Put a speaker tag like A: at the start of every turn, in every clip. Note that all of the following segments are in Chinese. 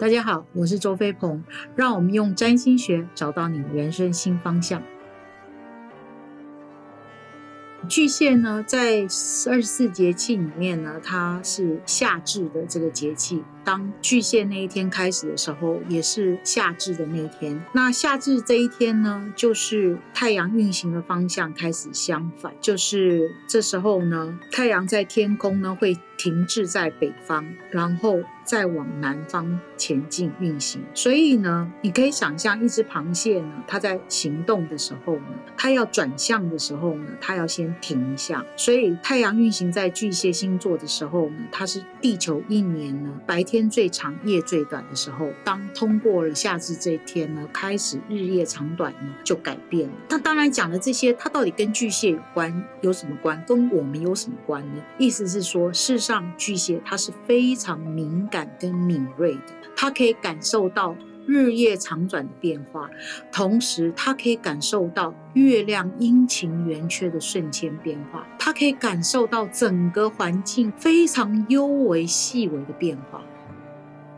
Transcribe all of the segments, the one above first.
A: 大家好，我是周飞鹏，让我们用占星学找到你人生新方向。巨蟹呢，在二十四节气里面呢，它是夏至的这个节气。当巨蟹那一天开始的时候，也是夏至的那一天。那夏至这一天呢，就是太阳运行的方向开始相反，就是这时候呢，太阳在天空呢会停滞在北方，然后再往南方前进运行。所以呢，你可以想象一只螃蟹呢，它在行动的时候呢，它要转向的时候呢，它要先停一下。所以太阳运行在巨蟹星座的时候呢，它是地球一年呢白。天最长、夜最短的时候，当通过了夏至这一天呢，开始日夜长短呢就改变了。那当然讲的这些，它到底跟巨蟹有关有什么关？跟我们有什么关呢？意思是说，世上巨蟹它是非常敏感跟敏锐的，它可以感受到日夜长转的变化，同时它可以感受到月亮阴晴圆缺的瞬间变化，它可以感受到整个环境非常幽微细微的变化。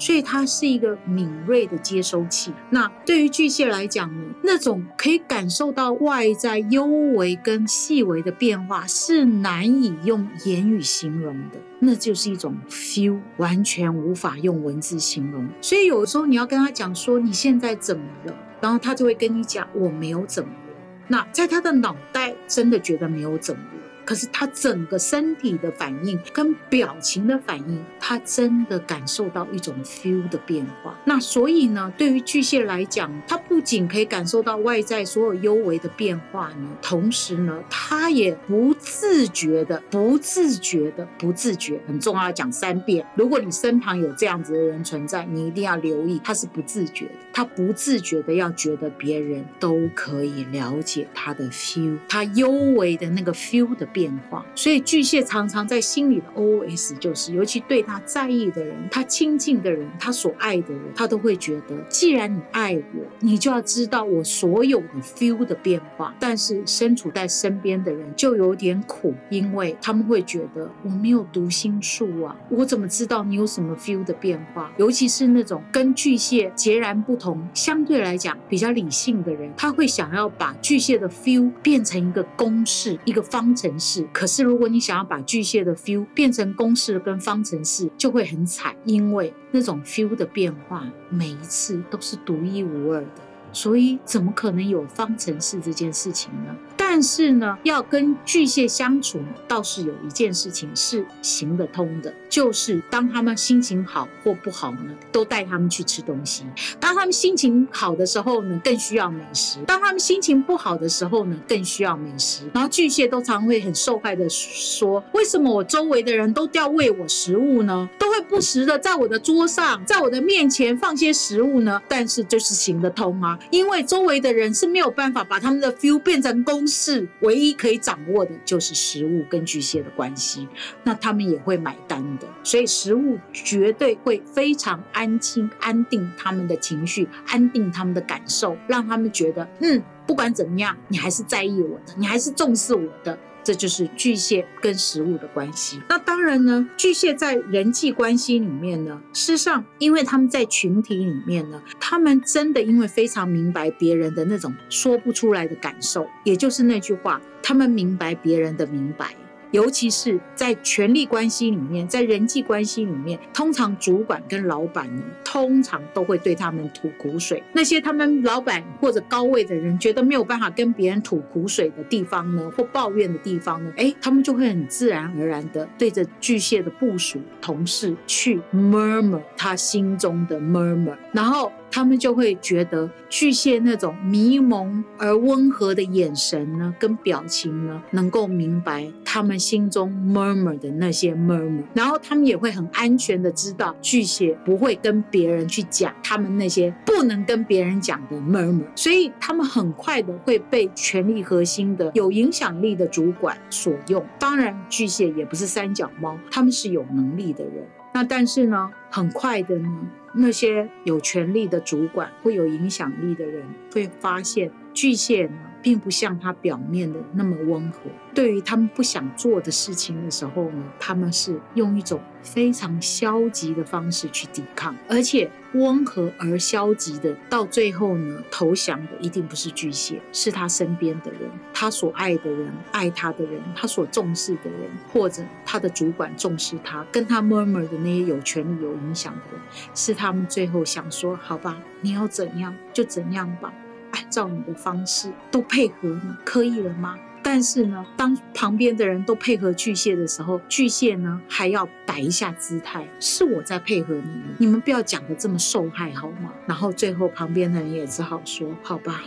A: 所以它是一个敏锐的接收器。那对于巨蟹来讲呢，那种可以感受到外在幽微跟细微的变化，是难以用言语形容的，那就是一种 feel，完全无法用文字形容。所以有时候你要跟他讲说你现在怎么了，然后他就会跟你讲我没有怎么了。那在他的脑袋真的觉得没有怎么了。可是他整个身体的反应跟表情的反应，他真的感受到一种 feel 的变化。那所以呢，对于巨蟹来讲，他仅可以感受到外在所有幽微的变化呢，同时呢，他也不自觉的、不自觉的、不自觉，很重要，讲三遍。如果你身旁有这样子的人存在，你一定要留意，他是不自觉的，他不自觉的要觉得别人都可以了解他的 feel，他幽微的那个 feel 的。变化，所以巨蟹常常在心里的 OS 就是，尤其对他在意的人、他亲近的人、他所爱的人，他都会觉得，既然你爱我，你就要知道我所有的 feel 的变化。但是身处在身边的人就有点苦，因为他们会觉得我没有读心术啊，我怎么知道你有什么 feel 的变化？尤其是那种跟巨蟹截然不同、相对来讲比较理性的人，他会想要把巨蟹的 feel 变成一个公式、一个方程。式，可是如果你想要把巨蟹的 feel 变成公式跟方程式，就会很惨，因为那种 feel 的变化每一次都是独一无二的，所以怎么可能有方程式这件事情呢？但是呢，要跟巨蟹相处，倒是有一件事情是行得通的，就是当他们心情好或不好呢，都带他们去吃东西。当他们心情好的时候呢，更需要美食；当他们心情不好的时候呢，更需要美食。然后巨蟹都常会很受害的说：“为什么我周围的人都要喂我食物呢？会不时的在我的桌上，在我的面前放些食物呢？但是就是行得通啊，因为周围的人是没有办法把他们的 feel 变成公式。”唯一可以掌握的，就是食物跟巨蟹的关系，那他们也会买单的，所以食物绝对会非常安心、安定他们的情绪，安定他们的感受，让他们觉得，嗯，不管怎么样，你还是在意我的，你还是重视我的。这就是巨蟹跟食物的关系。那当然呢，巨蟹在人际关系里面呢，事实上，因为他们在群体里面呢，他们真的因为非常明白别人的那种说不出来的感受，也就是那句话，他们明白别人的明白。尤其是在权力关系里面，在人际关系里面，通常主管跟老板呢，通常都会对他们吐苦水。那些他们老板或者高位的人觉得没有办法跟别人吐苦水的地方呢，或抱怨的地方呢，哎，他们就会很自然而然的对着巨蟹的部署同事去 murmur 他心中的 murmur，然后。他们就会觉得巨蟹那种迷蒙而温和的眼神呢，跟表情呢，能够明白他们心中 murmur 的那些 murmur，然后他们也会很安全的知道巨蟹不会跟别人去讲他们那些不能跟别人讲的 murmur，所以他们很快的会被权力核心的有影响力的主管所用。当然，巨蟹也不是三脚猫，他们是有能力的人。那但是呢，很快的呢。那些有权力的主管，会有影响力的人，会发现巨蟹呢，并不像他表面的那么温和。对于他们不想做的事情的时候呢，他们是用一种非常消极的方式去抵抗，而且温和而消极的，到最后呢，投降的一定不是巨蟹，是他身边的人，他所爱的人，爱他的人，他所重视的人，或者他的主管重视他，跟他 murmur 的那些有权利、有影响的人，是他们最后想说：好吧，你要怎样就怎样吧，按照你的方式都配合你，可以了吗？但是呢，当旁边的人都配合巨蟹的时候，巨蟹呢还要摆一下姿态，是我在配合你们，你们不要讲的这么受害好吗？然后最后旁边的人也只好说：好吧，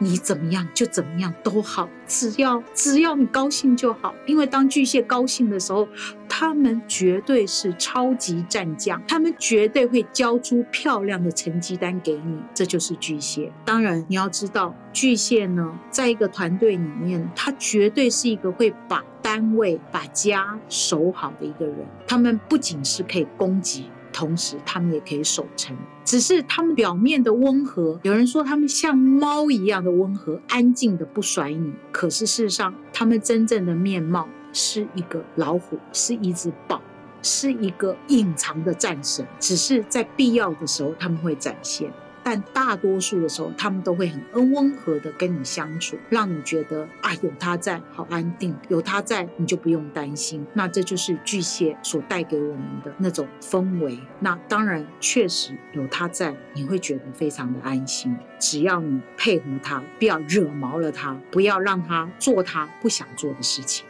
A: 你怎么样就怎么样都好，只要只要你高兴就好。因为当巨蟹高兴的时候。他们绝对是超级战将，他们绝对会交出漂亮的成绩单给你，这就是巨蟹。当然，你要知道，巨蟹呢，在一个团队里面，他绝对是一个会把单位、把家守好的一个人。他们不仅是可以攻击，同时他们也可以守城。只是他们表面的温和，有人说他们像猫一样的温和，安静的不甩你。可是事实上，他们真正的面貌。是一个老虎，是一只豹，是一个隐藏的战神，只是在必要的时候他们会展现。但大多数的时候，他们都会很温温和的跟你相处，让你觉得啊，有他在，好安定；有他在，你就不用担心。那这就是巨蟹所带给我们的那种氛围。那当然，确实有他在，你会觉得非常的安心。只要你配合他，不要惹毛了他，不要让他做他不想做的事情。